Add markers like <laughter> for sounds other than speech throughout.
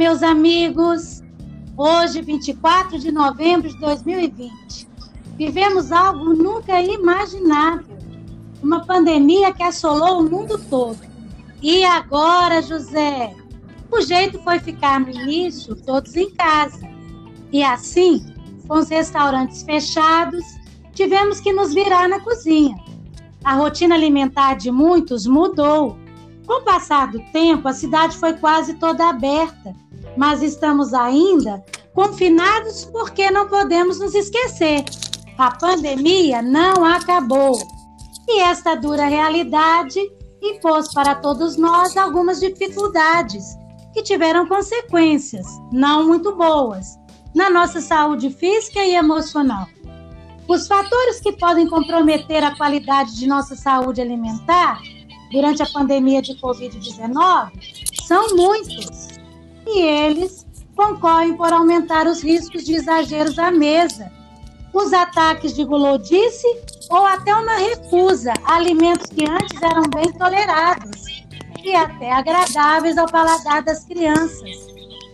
meus amigos. Hoje, 24 de novembro de 2020, vivemos algo nunca imaginável. Uma pandemia que assolou o mundo todo. E agora, José? O jeito foi ficar no início todos em casa. E assim, com os restaurantes fechados, tivemos que nos virar na cozinha. A rotina alimentar de muitos mudou. Com o passar do tempo, a cidade foi quase toda aberta, mas estamos ainda confinados porque não podemos nos esquecer. A pandemia não acabou. E esta dura realidade impôs para todos nós algumas dificuldades que tiveram consequências não muito boas na nossa saúde física e emocional. Os fatores que podem comprometer a qualidade de nossa saúde alimentar durante a pandemia de Covid-19 são muitos. E eles concorrem por aumentar os riscos de exageros à mesa, os ataques de gulodice ou até uma recusa a alimentos que antes eram bem tolerados e até agradáveis ao paladar das crianças,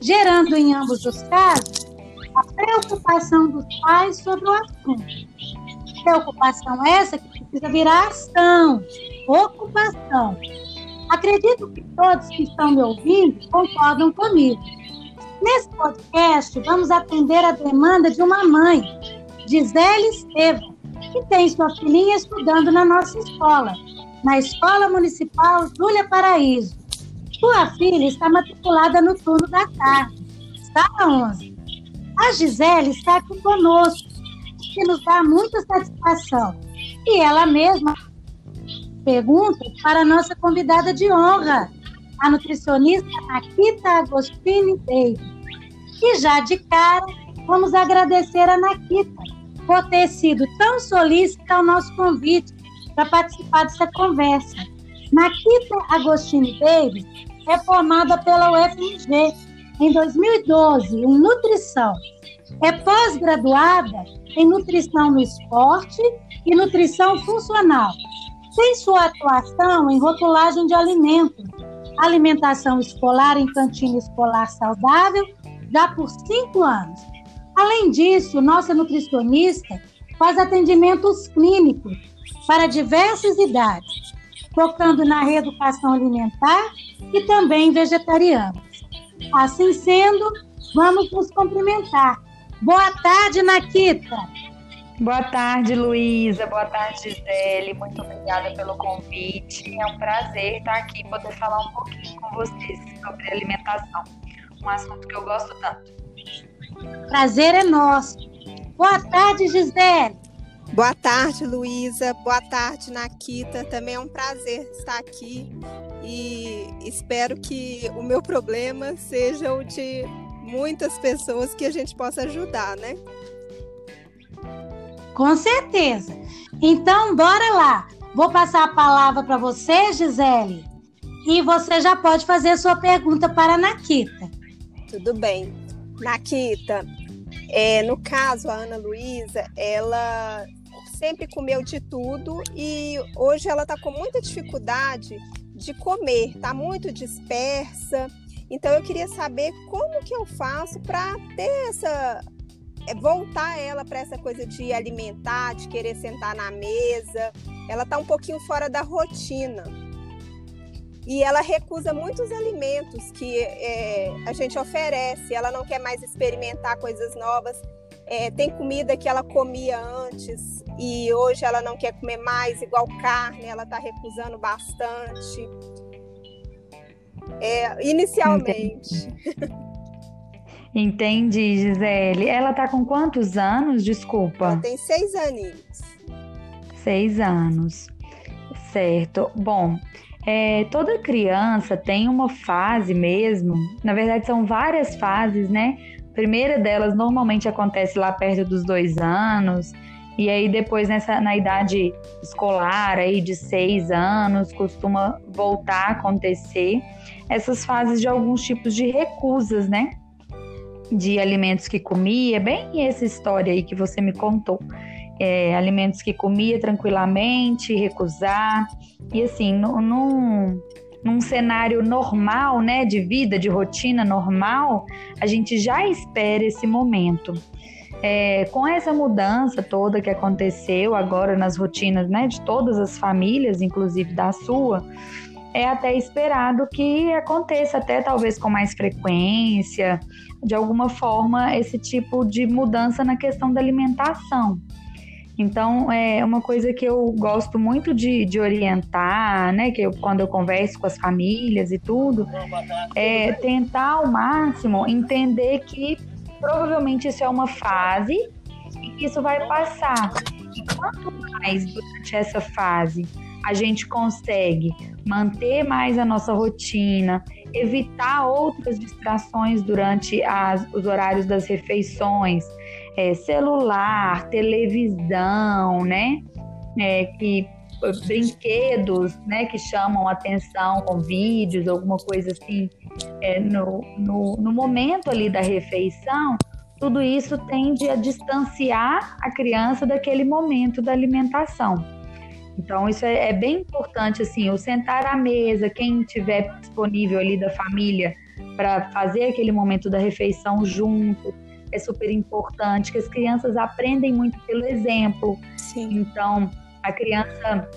gerando em ambos os casos a preocupação dos pais sobre o assunto. Preocupação essa que precisa virar ação, ocupação. Acredito que todos que estão me ouvindo concordam comigo. Nesse podcast, vamos atender a demanda de uma mãe, Gisele Estevam, que tem sua filhinha estudando na nossa escola, na Escola Municipal Júlia Paraíso. Sua filha está matriculada no turno da tarde, sala 11. A Gisele está aqui conosco, que nos dá muita satisfação. E ela mesma pergunta para a nossa convidada de honra, a nutricionista Nakita Agostini Davis. E já de cara, vamos agradecer a Nakita por ter sido tão solícita ao nosso convite para participar dessa conversa. Nakita Agostini Davis é formada pela UFMG em 2012 em nutrição. É pós-graduada em nutrição no esporte e nutrição funcional. Tem sua atuação em rotulagem de alimentos, alimentação escolar em cantina escolar saudável, já por cinco anos. Além disso, nossa nutricionista faz atendimentos clínicos para diversas idades, focando na reeducação alimentar e também vegetariana. Assim sendo, vamos nos cumprimentar. Boa tarde, Nakita. Boa tarde, Luísa. Boa tarde, Gisele. Muito obrigada pelo convite. É um prazer estar aqui e poder falar um pouquinho com vocês sobre alimentação. Um assunto que eu gosto tanto. Prazer é nosso. Boa tarde, Gisele. Boa tarde, Luísa. Boa tarde, Nakita. Também é um prazer estar aqui e espero que o meu problema seja o de muitas pessoas que a gente possa ajudar, né? Com certeza. Então, bora lá. Vou passar a palavra para você, Gisele, e você já pode fazer a sua pergunta para a Nakita. Tudo bem. Nakita, é, no caso, a Ana Luísa, ela sempre comeu de tudo e hoje ela está com muita dificuldade de comer, está muito dispersa. Então eu queria saber como que eu faço para ter essa voltar ela para essa coisa de alimentar, de querer sentar na mesa. Ela está um pouquinho fora da rotina. E ela recusa muitos alimentos que é, a gente oferece. Ela não quer mais experimentar coisas novas. É, tem comida que ela comia antes e hoje ela não quer comer mais, igual carne, ela está recusando bastante. É, inicialmente. Entendi. Gisele. Ela está com quantos anos? Desculpa. Ela tem seis aninhos. Seis anos. Certo. Bom, é, toda criança tem uma fase mesmo, na verdade são várias fases, né? A primeira delas normalmente acontece lá perto dos dois anos, e aí depois nessa na idade escolar aí de seis anos costuma voltar a acontecer essas fases de alguns tipos de recusas, né? De alimentos que comia, bem essa história aí que você me contou. É, alimentos que comia tranquilamente, recusar. E assim, não, num cenário normal, né, de vida, de rotina normal, a gente já espera esse momento. É, com essa mudança toda que aconteceu agora nas rotinas né, de todas as famílias, inclusive da sua, é até esperado que aconteça até talvez com mais frequência, de alguma forma, esse tipo de mudança na questão da alimentação. Então, é uma coisa que eu gosto muito de, de orientar, né? Que eu, quando eu converso com as famílias e tudo, é tentar ao máximo entender que provavelmente isso é uma fase e que isso vai passar. E quanto mais durante essa fase a gente consegue manter mais a nossa rotina, evitar outras distrações durante as, os horários das refeições, é, celular, televisão, né? É, que brinquedos, né, que chamam atenção com vídeos, alguma coisa assim, é, no, no, no momento ali da refeição, tudo isso tende a distanciar a criança daquele momento da alimentação. Então, isso é, é, bem importante, assim, o sentar à mesa, quem tiver disponível ali da família para fazer aquele momento da refeição junto, é super importante, que as crianças aprendem muito pelo exemplo. Sim. Então, a criança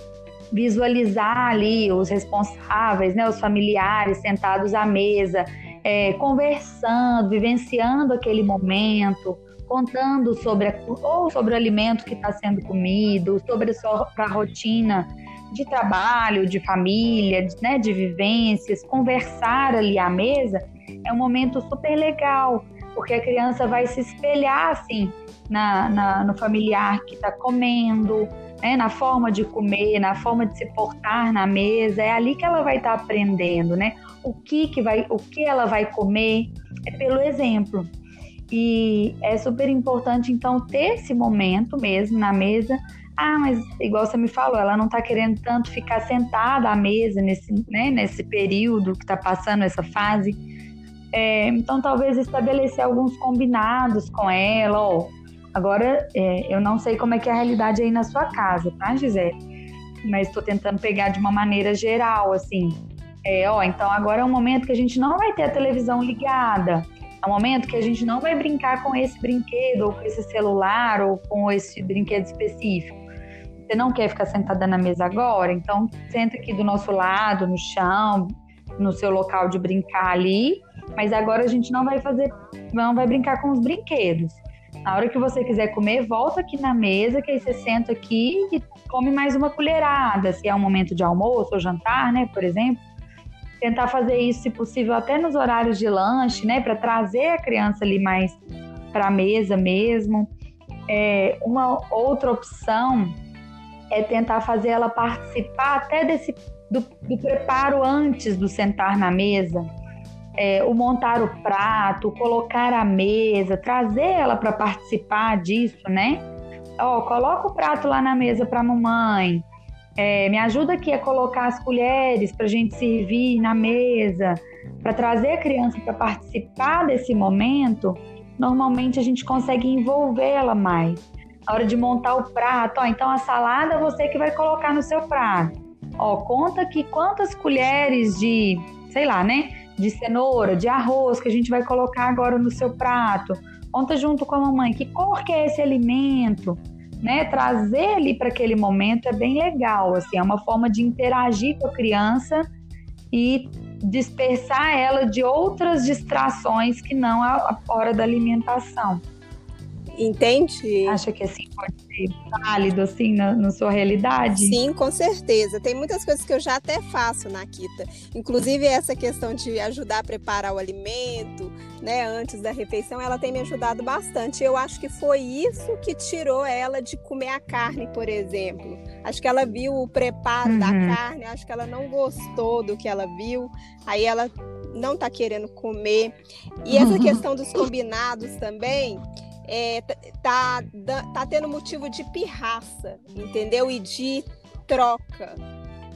visualizar ali os responsáveis, né, os familiares sentados à mesa, é, conversando, vivenciando aquele momento, contando sobre a, ou sobre o alimento que está sendo comido, sobre a sua rotina de trabalho, de família, de, né, de vivências, conversar ali à mesa é um momento super legal, porque a criança vai se espelhar assim na, na no familiar que está comendo, né, na forma de comer, na forma de se portar na mesa, é ali que ela vai estar tá aprendendo, né? O que que vai, o que ela vai comer é pelo exemplo. E é super importante então ter esse momento mesmo na mesa. Ah, mas igual você me falou, ela não está querendo tanto ficar sentada à mesa nesse, né, nesse período que está passando essa fase. É, então talvez estabelecer alguns combinados com ela, ó, Agora, é, eu não sei como é que é a realidade aí na sua casa, tá, Gisele? Mas estou tentando pegar de uma maneira geral, assim. É, ó, então agora é um momento que a gente não vai ter a televisão ligada. É um momento que a gente não vai brincar com esse brinquedo, ou com esse celular, ou com esse brinquedo específico. Você não quer ficar sentada na mesa agora? Então, senta aqui do nosso lado, no chão, no seu local de brincar ali. Mas agora a gente não vai fazer, não vai brincar com os brinquedos. Na hora que você quiser comer, volta aqui na mesa, que aí você senta aqui e come mais uma colherada, se é um momento de almoço ou jantar, né, por exemplo. Tentar fazer isso, se possível, até nos horários de lanche, né, para trazer a criança ali mais para a mesa mesmo. É, uma outra opção é tentar fazer ela participar até desse do, do preparo antes do sentar na mesa é, o montar o prato, colocar a mesa, trazer ela para participar disso, né? Ó, coloca o prato lá na mesa para mamãe. É, me ajuda aqui a colocar as colheres para a gente servir na mesa, para trazer a criança para participar desse momento. Normalmente a gente consegue envolvê-la mais. Na hora de montar o prato, ó, então a salada você que vai colocar no seu prato. Ó, conta aqui quantas colheres de, sei lá, né? de cenoura, de arroz que a gente vai colocar agora no seu prato. Conta junto com a mamãe que cor que é esse alimento, né? Trazer ali para aquele momento é bem legal, assim, é uma forma de interagir com a criança e dispersar ela de outras distrações que não a hora da alimentação. Entende? Acha que assim pode ser válido assim na, na, sua realidade? Sim, com certeza. Tem muitas coisas que eu já até faço na Kita. Inclusive essa questão de ajudar a preparar o alimento, né, antes da refeição, ela tem me ajudado bastante. Eu acho que foi isso que tirou ela de comer a carne, por exemplo. Acho que ela viu o preparo uhum. da carne, acho que ela não gostou do que ela viu. Aí ela não tá querendo comer. E essa <laughs> questão dos combinados também, é, tá, tá tendo motivo de pirraça, entendeu? E de troca.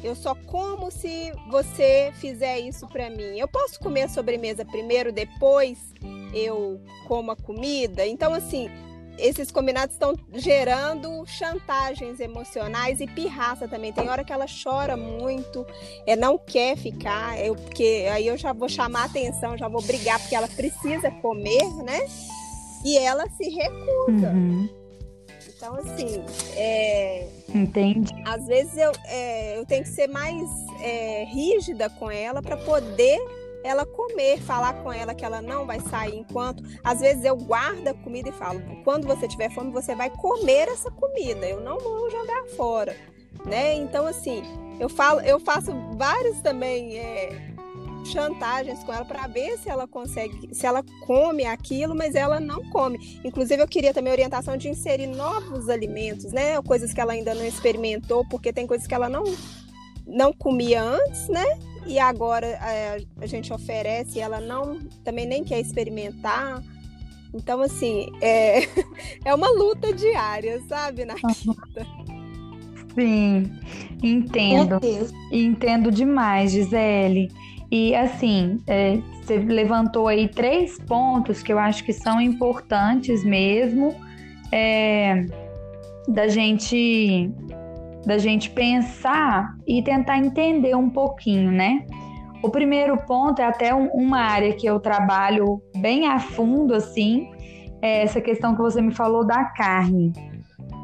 Eu só como se você fizer isso para mim. Eu posso comer a sobremesa primeiro, depois eu como a comida? Então, assim, esses combinados estão gerando chantagens emocionais e pirraça também. Tem hora que ela chora muito, é, não quer ficar, eu, porque aí eu já vou chamar a atenção, já vou brigar, porque ela precisa comer, né? E ela se recusa. Uhum. Então, assim, é, Entendi. Às vezes eu, é, eu tenho que ser mais é, rígida com ela para poder ela comer, falar com ela que ela não vai sair enquanto. Às vezes eu guardo a comida e falo: quando você tiver fome, você vai comer essa comida. Eu não vou jogar fora, né? Então assim, eu falo, eu faço vários também é, chantagens com ela para ver se ela consegue, se ela come aquilo, mas ela não come. Inclusive, eu queria também orientação de inserir novos alimentos, né? Coisas que ela ainda não experimentou, porque tem coisas que ela não, não comia antes, né? E agora é, a gente oferece e ela não também nem quer experimentar. Então, assim, é, <laughs> é uma luta diária, sabe, Nakita? Sim, entendo. Entendo demais, Gisele. E assim, é, você levantou aí três pontos que eu acho que são importantes mesmo é, da gente da gente pensar e tentar entender um pouquinho, né? O primeiro ponto é até um, uma área que eu trabalho bem a fundo, assim, é essa questão que você me falou da carne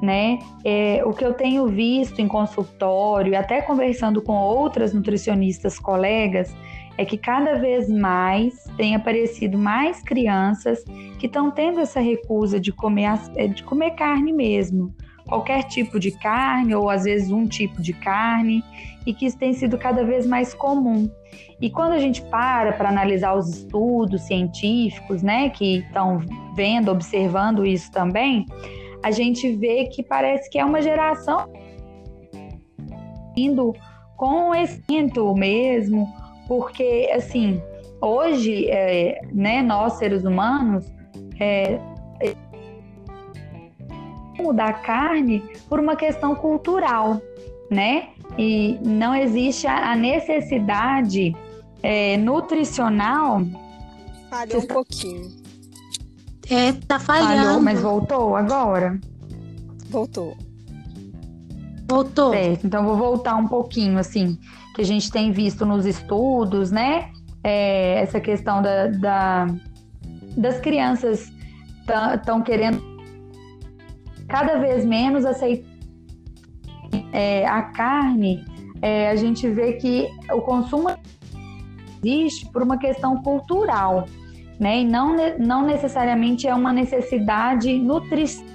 né? É, o que eu tenho visto em consultório, até conversando com outras nutricionistas colegas, é que cada vez mais tem aparecido mais crianças que estão tendo essa recusa de comer, é, de comer carne mesmo, qualquer tipo de carne ou às vezes um tipo de carne, e que isso tem sido cada vez mais comum. E quando a gente para para analisar os estudos científicos, né, que estão vendo, observando isso também, a gente vê que parece que é uma geração indo com esse mesmo, porque assim hoje, é, né, nós seres humanos é, mudar a carne por uma questão cultural, né? E não existe a necessidade é, nutricional. Falhou um pouquinho. É, tá falhando. Falhou, mas voltou agora? Voltou. Voltou. Certo, então vou voltar um pouquinho, assim, que a gente tem visto nos estudos, né? É, essa questão da, da das crianças estão querendo cada vez menos aceitar é, a carne. É, a gente vê que o consumo existe por uma questão cultural né? E não, não necessariamente é uma necessidade nutricional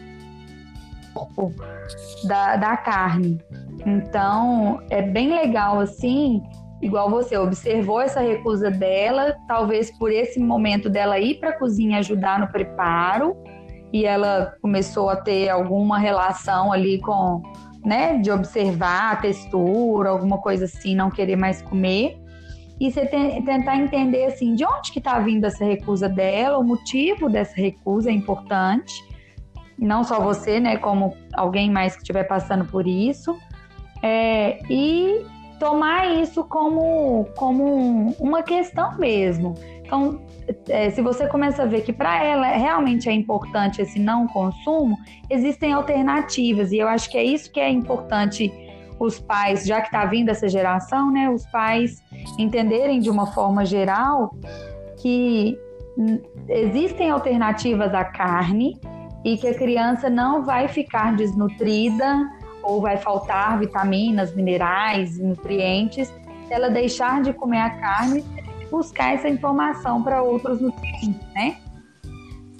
da, da carne. Então, é bem legal assim, igual você observou essa recusa dela, talvez por esse momento dela ir para a cozinha ajudar no preparo, e ela começou a ter alguma relação ali com, né, de observar a textura, alguma coisa assim, não querer mais comer e você te, tentar entender assim de onde que está vindo essa recusa dela, o motivo dessa recusa é importante. Não só você, né, como alguém mais que estiver passando por isso. É, e tomar isso como, como uma questão mesmo. Então, é, se você começa a ver que para ela realmente é importante esse não consumo, existem alternativas e eu acho que é isso que é importante os pais, já que está vindo essa geração, né, os pais entenderem de uma forma geral que existem alternativas à carne e que a criança não vai ficar desnutrida ou vai faltar vitaminas, minerais, nutrientes se ela deixar de comer a carne e buscar essa informação para outros nutrientes, né?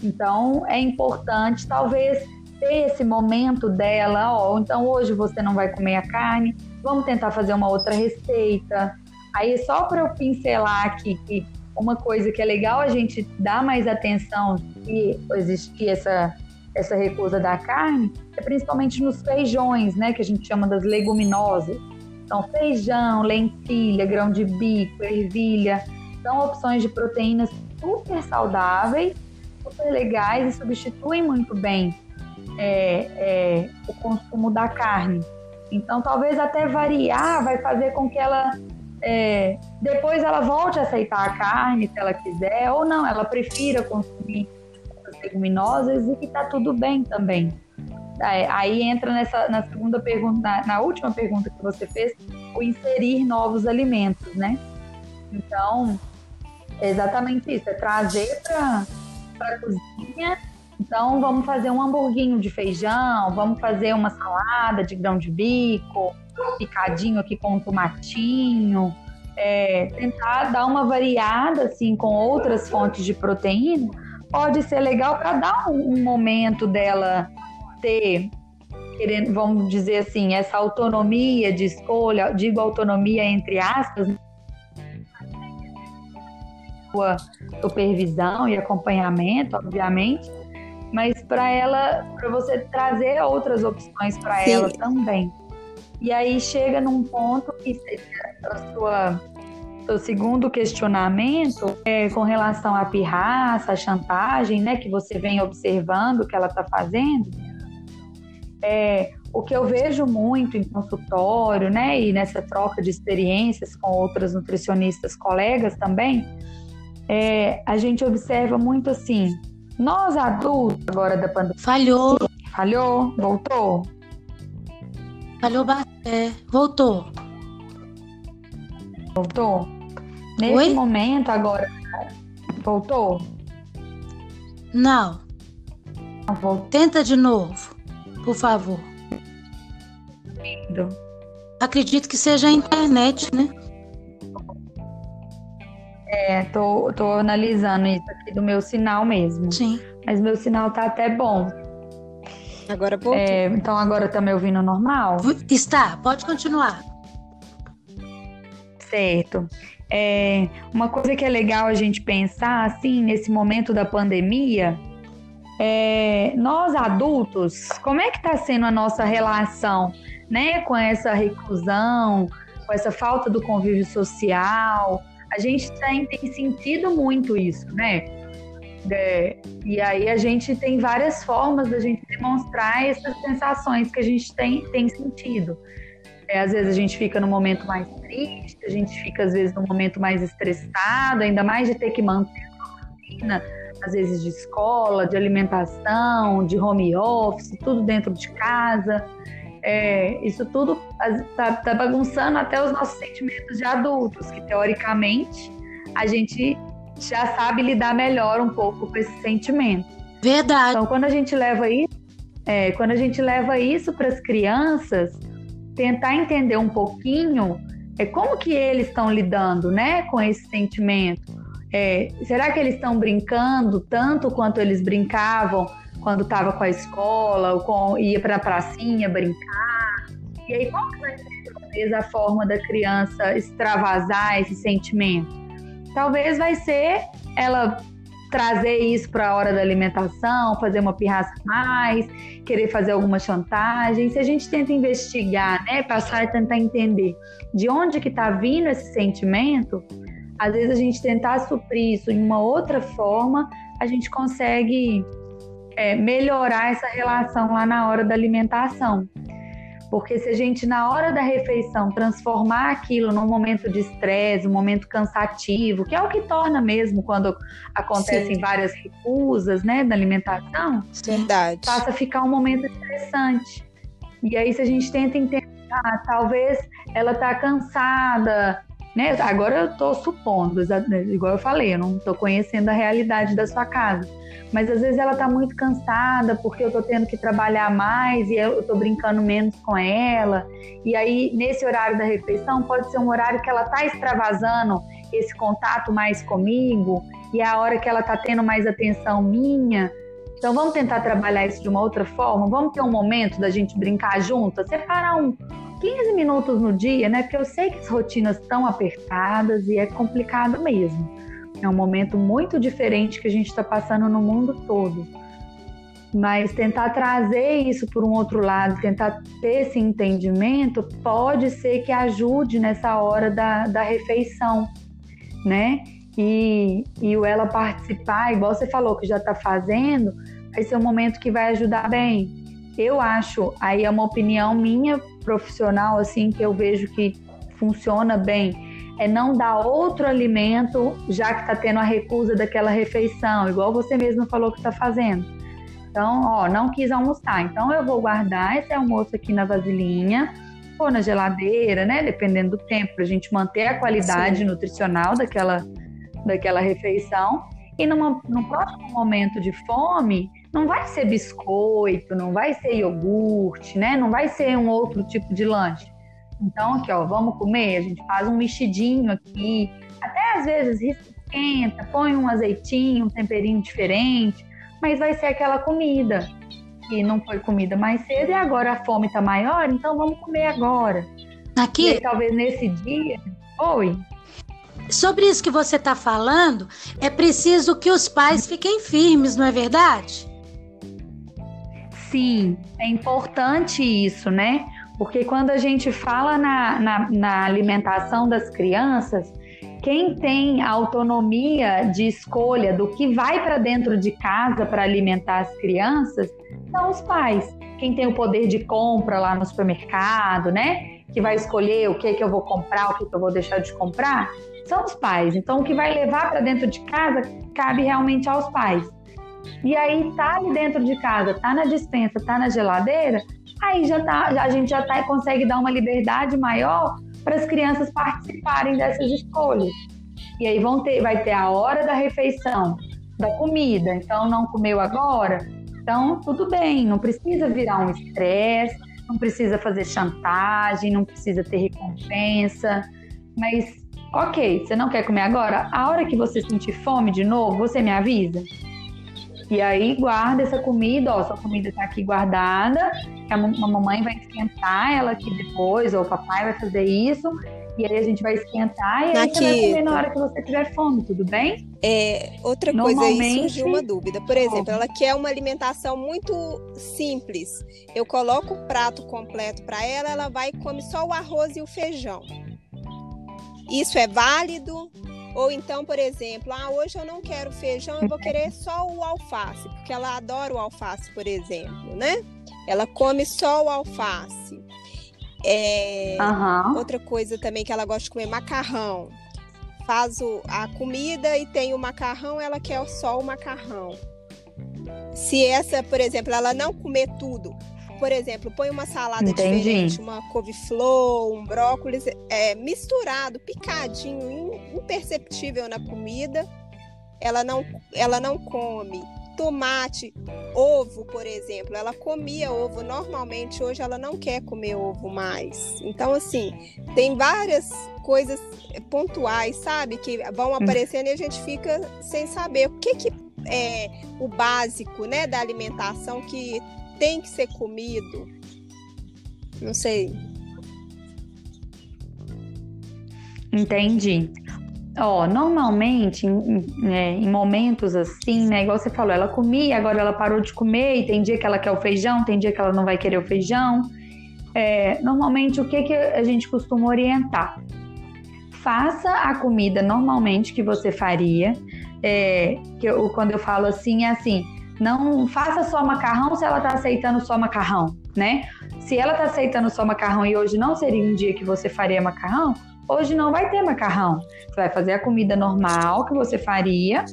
Então é importante talvez ter esse momento dela, ó, então hoje você não vai comer a carne, vamos tentar fazer uma outra receita. Aí só para eu pincelar aqui que uma coisa que é legal a gente dar mais atenção se existir essa essa recusa da carne é principalmente nos feijões, né, que a gente chama das leguminosas. Então, feijão, lentilha, grão de bico, ervilha, são opções de proteínas super saudáveis, super legais e substituem muito bem é, é, o consumo da carne. Então, talvez até variar vai fazer com que ela é, depois ela volte a aceitar a carne se ela quiser, ou não, ela prefira consumir leguminosas e que está tudo bem também. Aí entra nessa na segunda pergunta, na, na, última pergunta que você fez, o inserir novos alimentos, né? Então, é exatamente isso, é trazer para a cozinha. Então, vamos fazer um hamburguinho de feijão, vamos fazer uma salada de grão de bico, picadinho aqui com um tomatinho, é, tentar dar uma variada assim com outras fontes de proteína, pode ser legal para dar um, um momento dela ter, querendo, vamos dizer assim, essa autonomia de escolha, digo autonomia entre aspas, sua supervisão e acompanhamento, obviamente, mas para ela, para você trazer outras opções para ela também. E aí chega num ponto que a sua o segundo questionamento é com relação à pirraça, à chantagem, né, que você vem observando que ela está fazendo é, o que eu vejo muito em consultório, né, e nessa troca de experiências com outras nutricionistas colegas também, é, a gente observa muito assim, nós adultos agora da pandemia. Falhou. Falhou? Voltou? Falhou bastante. É, voltou. Voltou? Nesse Oi? momento agora. Voltou? Não. Não voltou. Tenta de novo por favor. Acredito que seja a internet, né? É, tô, tô analisando isso aqui do meu sinal mesmo. Sim. Mas meu sinal tá até bom. Agora voltou. É, então agora tá me ouvindo normal? Está, pode continuar. Certo. É, uma coisa que é legal a gente pensar, assim, nesse momento da pandemia, é, nós adultos, como é que está sendo a nossa relação, né, com essa reclusão, com essa falta do convívio social? A gente tem, tem sentido muito isso, né? É, e aí a gente tem várias formas da gente demonstrar essas sensações que a gente tem, tem sentido. É, às vezes a gente fica no momento mais triste, a gente fica às vezes no momento mais estressado, ainda mais de ter que manter a rotina às vezes de escola, de alimentação, de home office, tudo dentro de casa. É, isso tudo está tá bagunçando até os nossos sentimentos de adultos, que teoricamente a gente já sabe lidar melhor um pouco com esse sentimento. Verdade. Então, quando a gente leva isso, é, quando a gente leva isso para as crianças, tentar entender um pouquinho é como que eles estão lidando, né, com esse sentimento. É, será que eles estão brincando tanto quanto eles brincavam quando estava com a escola, ou com, ia para a pracinha brincar? E aí, qual que vai ser talvez a forma da criança extravasar esse sentimento? Talvez vai ser ela trazer isso para a hora da alimentação, fazer uma pirraça mais, querer fazer alguma chantagem. Se a gente tenta investigar, né, passar e tentar entender de onde que está vindo esse sentimento, às vezes a gente tentar suprir isso em uma outra forma, a gente consegue é, melhorar essa relação lá na hora da alimentação. Porque se a gente, na hora da refeição, transformar aquilo num momento de estresse, um momento cansativo, que é o que torna mesmo quando acontecem Sim. várias recusas né, da alimentação, Verdade. passa a ficar um momento estressante. E aí, se a gente tenta entender, ah, talvez ela está cansada, né? Agora eu estou supondo, igual eu falei, eu não estou conhecendo a realidade da sua casa. Mas às vezes ela está muito cansada porque eu estou tendo que trabalhar mais e eu estou brincando menos com ela. E aí, nesse horário da refeição, pode ser um horário que ela está extravasando esse contato mais comigo e é a hora que ela está tendo mais atenção minha. Então vamos tentar trabalhar isso de uma outra forma. Vamos ter um momento da gente brincar junto, separar um, 15 minutos no dia, né? Porque eu sei que as rotinas estão apertadas e é complicado mesmo. É um momento muito diferente que a gente está passando no mundo todo. Mas tentar trazer isso por um outro lado, tentar ter esse entendimento, pode ser que ajude nessa hora da, da refeição, né? E, e o ela participar, igual você falou que já está fazendo, vai ser um momento que vai ajudar bem. Eu acho, aí é uma opinião minha profissional, assim, que eu vejo que funciona bem. é não dar outro alimento, já que está tendo a recusa daquela refeição, igual você mesmo falou que está fazendo. Então, ó, não quis almoçar, então eu vou guardar esse almoço aqui na vasilhinha, ou na geladeira, né? Dependendo do tempo, para a gente manter a qualidade Sim. nutricional daquela, daquela refeição. E numa, num próximo momento de fome, não vai ser biscoito, não vai ser iogurte, né? Não vai ser um outro tipo de lanche. Então, aqui, ó, vamos comer? A gente faz um mexidinho aqui. Até às vezes esquenta, põe um azeitinho, um temperinho diferente, mas vai ser aquela comida que não foi comida mais cedo e agora a fome tá maior, então vamos comer agora. Aqui. Aí, talvez nesse dia. Oi. Sobre isso que você está falando, é preciso que os pais fiquem firmes, não é verdade? Sim, é importante isso, né? Porque quando a gente fala na, na, na alimentação das crianças, quem tem a autonomia de escolha do que vai para dentro de casa para alimentar as crianças são os pais. Quem tem o poder de compra lá no supermercado, né? Que vai escolher o que, que eu vou comprar, o que, que eu vou deixar de comprar, são os pais. Então, o que vai levar para dentro de casa cabe realmente aos pais. E aí, tá ali dentro de casa, tá na dispensa, tá na geladeira, aí já tá, a gente já tá, consegue dar uma liberdade maior para as crianças participarem dessas escolhas. E aí vão ter, vai ter a hora da refeição, da comida. Então não comeu agora, então tudo bem, não precisa virar um estresse, não precisa fazer chantagem, não precisa ter recompensa, mas ok, você não quer comer agora? A hora que você sentir fome de novo, você me avisa. E aí guarda essa comida, ó, sua comida tá aqui guardada, a mamãe vai esquentar ela aqui depois, ou o papai vai fazer isso, e aí a gente vai esquentar e aí você vai comer na hora que você tiver fome, tudo bem? É, outra coisa aí surgiu uma dúvida. Por exemplo, ela quer uma alimentação muito simples. Eu coloco o prato completo para ela, ela vai e come só o arroz e o feijão. Isso é válido? Ou então, por exemplo, ah, hoje eu não quero feijão, eu vou querer <laughs> só o alface, porque ela adora o alface, por exemplo, né? Ela come só o alface. É, uhum. Outra coisa também que ela gosta de comer macarrão. Faz o, a comida e tem o macarrão, ela quer só o macarrão. Se essa, por exemplo, ela não comer tudo, por exemplo, põe uma salada Entendi. diferente, uma couve-flor, um brócolis, é, misturado, picadinho, imperceptível na comida, ela não, ela não come. Tomate, ovo, por exemplo, ela comia ovo normalmente, hoje ela não quer comer ovo mais. Então, assim, tem várias coisas pontuais, sabe, que vão hum. aparecendo e a gente fica sem saber o que, que é o básico, né, da alimentação que tem que ser comido. Não sei. Entendi. Ó, normalmente, em, é, em, momentos assim, né? Igual você falou, ela comia, agora ela parou de comer, e tem dia que ela quer o feijão, tem dia que ela não vai querer o feijão. É, normalmente, o que, que a gente costuma orientar? Faça a comida normalmente que você faria. É, que eu, quando eu falo assim, é assim, não faça só macarrão se ela está aceitando só macarrão, né? Se ela está aceitando só macarrão e hoje não seria um dia que você faria macarrão, hoje não vai ter macarrão. Você vai fazer a comida normal que você faria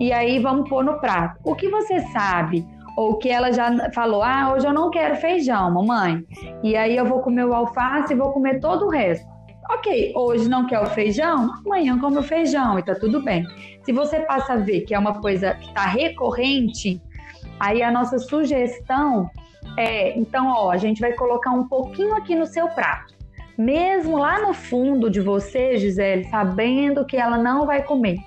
e aí vamos pôr no prato. O que você sabe ou que ela já falou: "Ah, hoje eu não quero feijão, mamãe". E aí eu vou comer o alface e vou comer todo o resto. Ok, hoje não quer o feijão, amanhã come o feijão e tá tudo bem. Se você passa a ver que é uma coisa que está recorrente, aí a nossa sugestão é, então, ó, a gente vai colocar um pouquinho aqui no seu prato. Mesmo lá no fundo de você, Gisele, sabendo que ela não vai comer.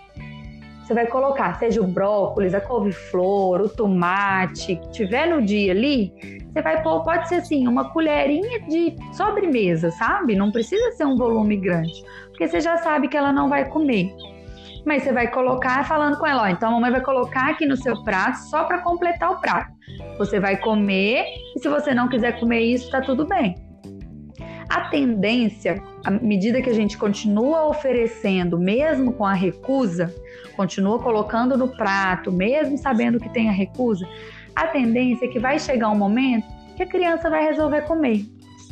Você vai colocar, seja o brócolis, a couve-flor, o tomate, que tiver no dia ali, você vai pôr, pode ser assim, uma colherinha de sobremesa, sabe? Não precisa ser um volume grande, porque você já sabe que ela não vai comer. Mas você vai colocar falando com ela, ó, então a mamãe vai colocar aqui no seu prato só para completar o prato. Você vai comer e se você não quiser comer isso, tá tudo bem. A tendência, à medida que a gente continua oferecendo, mesmo com a recusa, continua colocando no prato, mesmo sabendo que tem a recusa, a tendência é que vai chegar um momento que a criança vai resolver comer.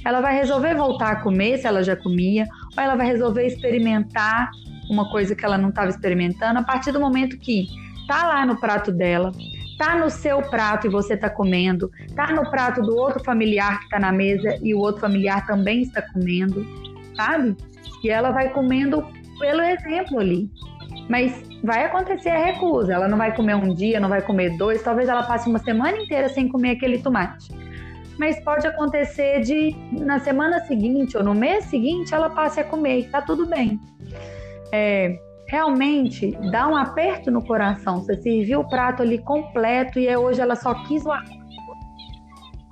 Ela vai resolver voltar a comer se ela já comia, ou ela vai resolver experimentar uma coisa que ela não estava experimentando a partir do momento que tá lá no prato dela, tá no seu prato e você está comendo, tá no prato do outro familiar que está na mesa e o outro familiar também está comendo, sabe? E ela vai comendo pelo exemplo ali. Mas vai acontecer a recusa. Ela não vai comer um dia, não vai comer dois, talvez ela passe uma semana inteira sem comer aquele tomate. Mas pode acontecer de na semana seguinte ou no mês seguinte ela passe a comer e tá tudo bem. É, realmente dá um aperto no coração. Você serviu o prato ali completo e hoje ela só quis o arroz.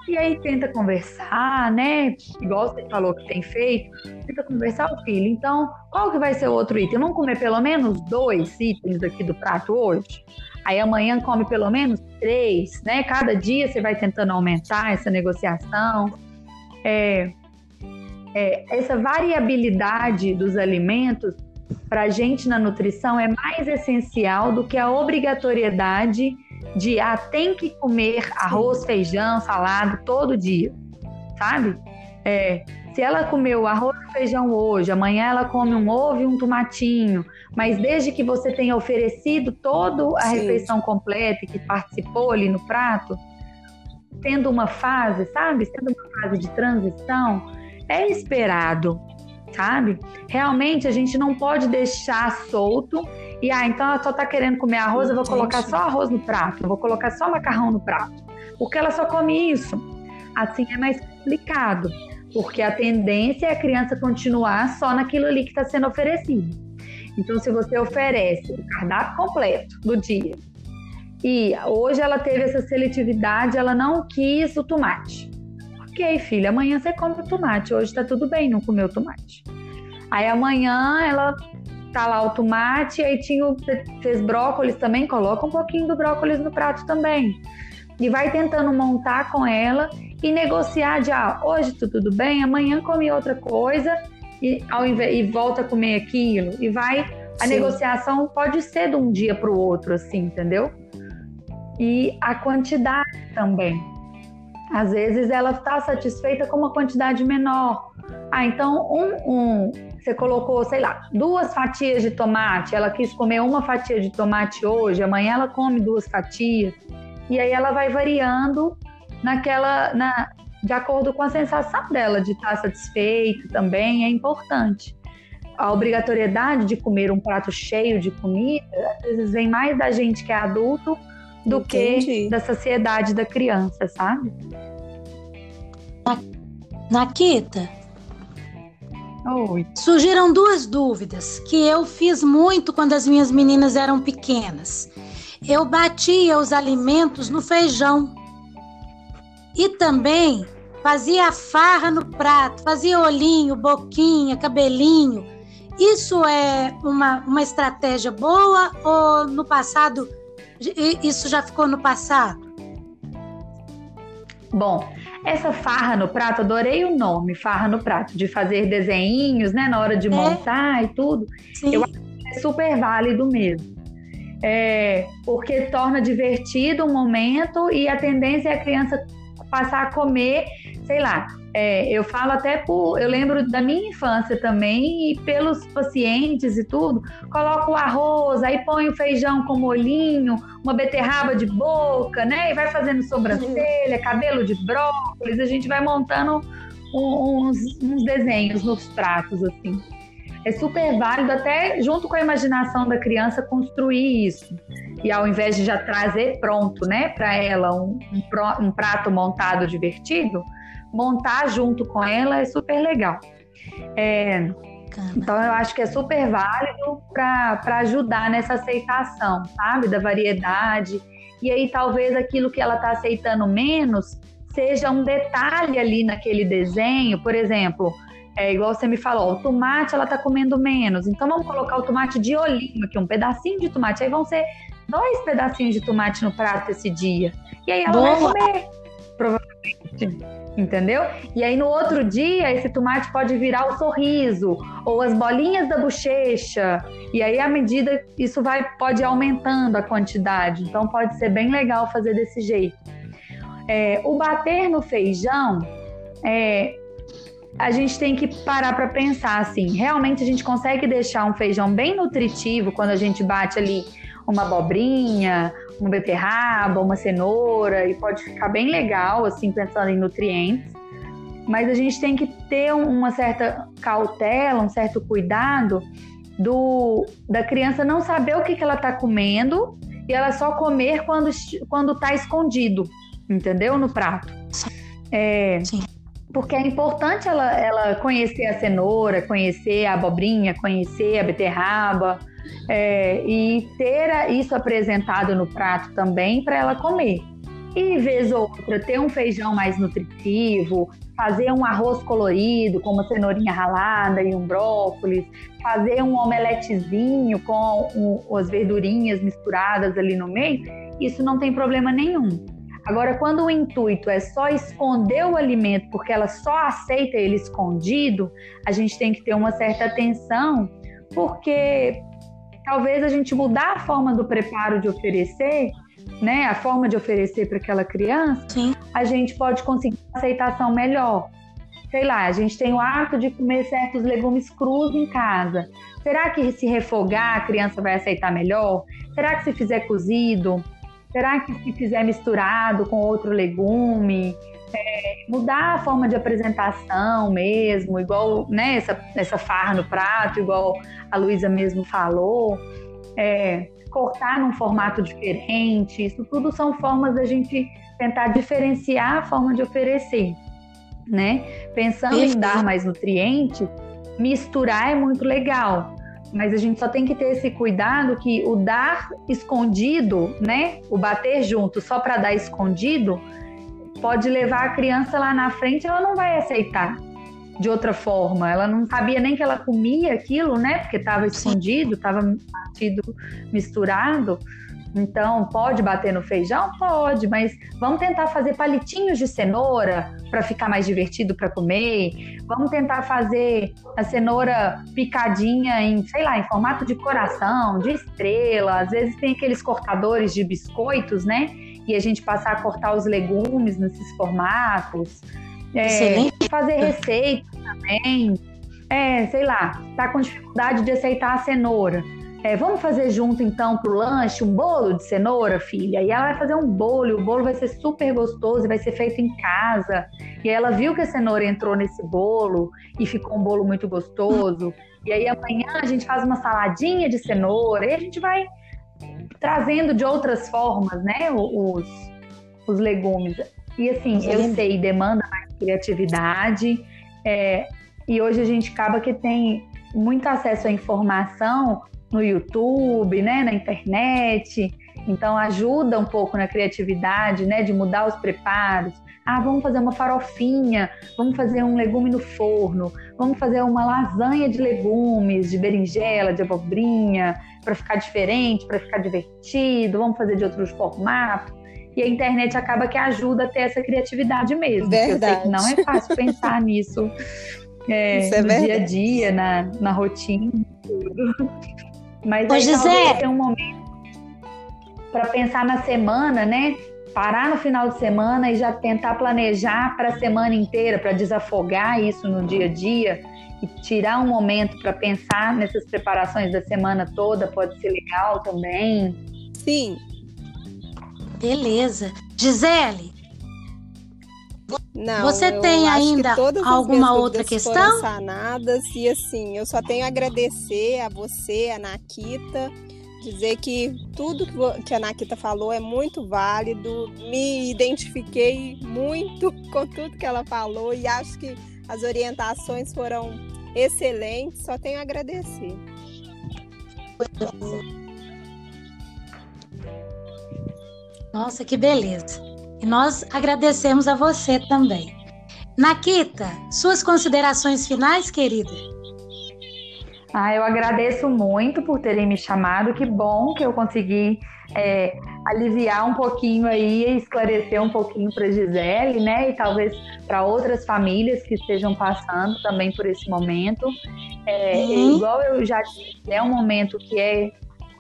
E aí tenta conversar, né? Igual você falou que tem feito, tenta conversar o filho. Então, qual que vai ser o outro item? Vamos comer pelo menos dois itens aqui do prato hoje? Aí amanhã come pelo menos três, né? Cada dia você vai tentando aumentar essa negociação. É, é, essa variabilidade dos alimentos para a gente na nutrição é mais essencial do que a obrigatoriedade de ah, tem que comer arroz, feijão, salada todo dia, sabe? É, se ela comeu arroz e feijão hoje, amanhã ela come um ovo e um tomatinho, mas desde que você tenha oferecido toda a Sim. refeição completa e que participou ali no prato, tendo uma fase, sabe? Sendo uma fase de transição, é esperado sabe? Realmente a gente não pode deixar solto e ah, então ela só tá querendo comer arroz, eu vou colocar só arroz no prato, eu vou colocar só macarrão no prato. Porque ela só come isso. Assim é mais complicado, porque a tendência é a criança continuar só naquilo ali que está sendo oferecido. Então, se você oferece o cardápio completo do dia e hoje ela teve essa seletividade, ela não quis o tomate. Ok, filha, amanhã você come o tomate. Hoje tá tudo bem não comer o tomate. Aí amanhã ela tá lá o tomate, aí tinha fez brócolis também, coloca um pouquinho do brócolis no prato também. E vai tentando montar com ela e negociar de ah, hoje tá tudo bem, amanhã come outra coisa e, ao invés, e volta a comer aquilo. E vai. A Sim. negociação pode ser de um dia para o outro, assim, entendeu? E a quantidade também. Às vezes ela está satisfeita com uma quantidade menor. Ah, então um, um, você colocou, sei lá, duas fatias de tomate, ela quis comer uma fatia de tomate hoje, amanhã ela come duas fatias. E aí ela vai variando naquela, na, de acordo com a sensação dela de estar satisfeita também, é importante. A obrigatoriedade de comer um prato cheio de comida, às vezes vem mais da gente que é adulto do Entendi. que da sociedade da criança, sabe? Nakita. Oi. Surgiram duas dúvidas que eu fiz muito quando as minhas meninas eram pequenas. Eu batia os alimentos no feijão. E também fazia farra no prato, fazia olhinho, boquinha, cabelinho. Isso é uma, uma estratégia boa ou no passado isso já ficou no passado? Bom, essa farra no prato, adorei o nome, farra no prato, de fazer desenhinhos, né, na hora de é. montar e tudo. Sim. Eu acho que é super válido mesmo. É, porque torna divertido o momento e a tendência é a criança passar a comer, sei lá, é, eu falo até por. Eu lembro da minha infância também, e pelos pacientes e tudo, coloco o arroz, aí põe o feijão com molhinho, uma beterraba de boca, né? E vai fazendo sobrancelha, cabelo de brócolis, a gente vai montando uns, uns desenhos nos pratos, assim. É super válido, até junto com a imaginação da criança, construir isso. E ao invés de já trazer pronto, né, para ela um, um, prato montado divertido, montar junto com ela é super legal. É, então eu acho que é super válido para ajudar nessa aceitação, sabe, da variedade. E aí talvez aquilo que ela está aceitando menos seja um detalhe ali naquele desenho, por exemplo, é igual você me falou, o tomate ela tá comendo menos, então vamos colocar o tomate de olhinho aqui, um pedacinho de tomate, aí vão ser dois pedacinhos de tomate no prato esse dia. E aí ela Boa. vai comer, provavelmente entendeu? E aí no outro dia esse tomate pode virar o sorriso ou as bolinhas da bochecha. E aí à medida isso vai pode aumentando a quantidade. Então pode ser bem legal fazer desse jeito. É, o bater no feijão é, a gente tem que parar para pensar assim, realmente a gente consegue deixar um feijão bem nutritivo quando a gente bate ali uma abobrinha, uma beterraba, uma cenoura e pode ficar bem legal assim pensando em nutrientes. Mas a gente tem que ter uma certa cautela, um certo cuidado do da criança não saber o que, que ela está comendo e ela só comer quando quando está escondido, entendeu? No prato. É, Sim porque é importante ela, ela conhecer a cenoura, conhecer a abobrinha, conhecer a beterraba é, e ter isso apresentado no prato também para ela comer. E vez ou outra ter um feijão mais nutritivo, fazer um arroz colorido com uma cenourinha ralada e um brócolis, fazer um omeletezinho com um, as verdurinhas misturadas ali no meio, isso não tem problema nenhum. Agora, quando o intuito é só esconder o alimento porque ela só aceita ele escondido, a gente tem que ter uma certa atenção, porque talvez a gente mudar a forma do preparo de oferecer, né, a forma de oferecer para aquela criança, Sim. a gente pode conseguir uma aceitação melhor. Sei lá, a gente tem o hábito de comer certos legumes crus em casa. Será que se refogar a criança vai aceitar melhor? Será que se fizer cozido? Será que se fizer misturado com outro legume, é, mudar a forma de apresentação mesmo, igual né, essa, essa farra no prato, igual a Luísa mesmo falou, é, cortar num formato diferente, isso tudo são formas da gente tentar diferenciar a forma de oferecer, né? Pensando em dar mais nutrientes, misturar é muito legal, mas a gente só tem que ter esse cuidado que o dar escondido, né, o bater junto só para dar escondido, pode levar a criança lá na frente, ela não vai aceitar de outra forma. Ela não sabia nem que ela comia aquilo, né, porque estava escondido, estava misturado. Então, pode bater no feijão? Pode, mas vamos tentar fazer palitinhos de cenoura para ficar mais divertido para comer. Vamos tentar fazer a cenoura picadinha em, sei lá, em formato de coração, de estrela. Às vezes tem aqueles cortadores de biscoitos, né? E a gente passar a cortar os legumes nesses formatos. É, fazer receita também. É, sei lá, tá com dificuldade de aceitar a cenoura é, vamos fazer junto então pro lanche um bolo de cenoura, filha? E ela vai fazer um bolo, e o bolo vai ser super gostoso e vai ser feito em casa. E ela viu que a cenoura entrou nesse bolo e ficou um bolo muito gostoso. E aí amanhã a gente faz uma saladinha de cenoura e a gente vai trazendo de outras formas, né, os, os legumes. E assim, eu sei, demanda mais criatividade. É, e hoje a gente acaba que tem muito acesso à informação no YouTube, né, na internet. Então ajuda um pouco na criatividade, né, de mudar os preparos. Ah, vamos fazer uma farofinha, vamos fazer um legume no forno, vamos fazer uma lasanha de legumes, de berinjela, de abobrinha, para ficar diferente, para ficar divertido, vamos fazer de outros formatos. E a internet acaba que ajuda a ter essa criatividade mesmo. Verdade. Eu sei que não é fácil pensar <laughs> nisso é, é no verdade. dia a dia, na, na rotina. Tudo. Mas Ô, aí Gisele. ter um momento para pensar na semana, né? Parar no final de semana e já tentar planejar para a semana inteira, para desafogar isso no dia a dia e tirar um momento para pensar nessas preparações da semana toda pode ser legal também. Sim. Beleza. Gisele, não, você tem ainda que alguma outra questão? Sanadas e assim, eu só tenho a agradecer a você, a Nakita, dizer que tudo que a Nakita falou é muito válido. Me identifiquei muito <laughs> com tudo que ela falou e acho que as orientações foram excelentes. Só tenho a agradecer. Nossa, que beleza. E nós agradecemos a você também. Nakita, suas considerações finais, querida? Ah, eu agradeço muito por terem me chamado. Que bom que eu consegui é, aliviar um pouquinho aí e esclarecer um pouquinho para Gisele, né? E talvez para outras famílias que estejam passando também por esse momento. É, uhum. Igual eu já disse, é um momento que é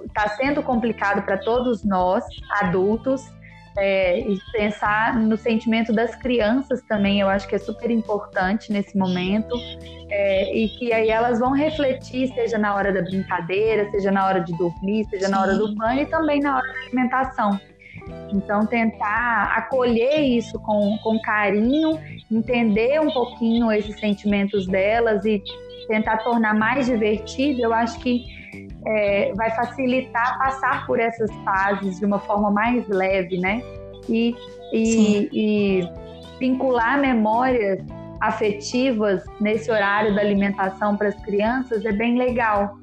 está sendo complicado para todos nós, adultos, É, e pensar no sentimento das crianças também, eu acho que é super importante nesse momento. É, e que aí elas vão refletir, seja na hora da brincadeira, seja na hora de dormir, seja Sim. na hora do banho e também na hora da alimentação. Então, tentar acolher isso com, com carinho, entender um pouquinho esses sentimentos delas e tentar tornar mais divertido, eu acho que é, vai facilitar passar por essas fases de uma forma mais leve, né? E, e, e vincular memórias afetivas nesse horário da alimentação para as crianças é bem legal.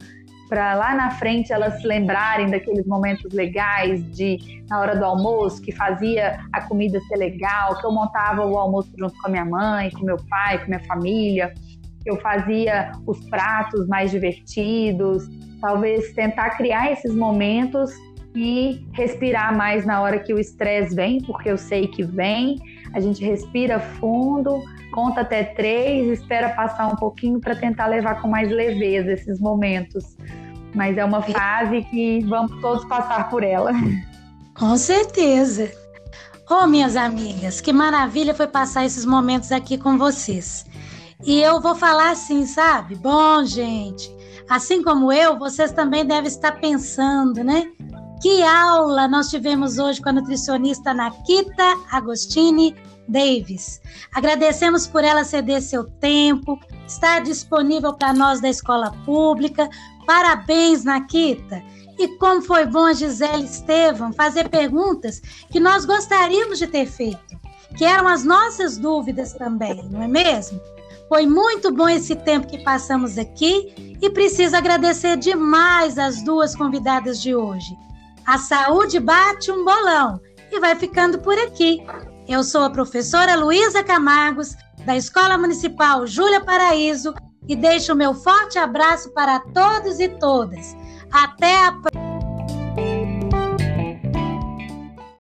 Para lá na frente elas se lembrarem daqueles momentos legais de na hora do almoço que fazia a comida ser legal, que eu montava o almoço junto com a minha mãe, com meu pai, com minha família, eu fazia os pratos mais divertidos, talvez tentar criar esses momentos e respirar mais na hora que o estresse vem, porque eu sei que vem. A gente respira fundo, conta até três, espera passar um pouquinho para tentar levar com mais leveza esses momentos. Mas é uma fase que vamos todos passar por ela. Com certeza. Oh, minhas amigas, que maravilha foi passar esses momentos aqui com vocês. E eu vou falar assim, sabe? Bom, gente, assim como eu, vocês também devem estar pensando, né? Que aula nós tivemos hoje com a nutricionista Nakita Agostini Davis. Agradecemos por ela ceder seu tempo, estar disponível para nós da escola pública. Parabéns, Nakita! E como foi bom a Gisele Estevam fazer perguntas que nós gostaríamos de ter feito, que eram as nossas dúvidas também, não é mesmo? Foi muito bom esse tempo que passamos aqui e preciso agradecer demais as duas convidadas de hoje. A saúde bate um bolão e vai ficando por aqui. Eu sou a professora Luísa Camargos, da Escola Municipal Júlia Paraíso, e deixo meu forte abraço para todos e todas. Até a próxima!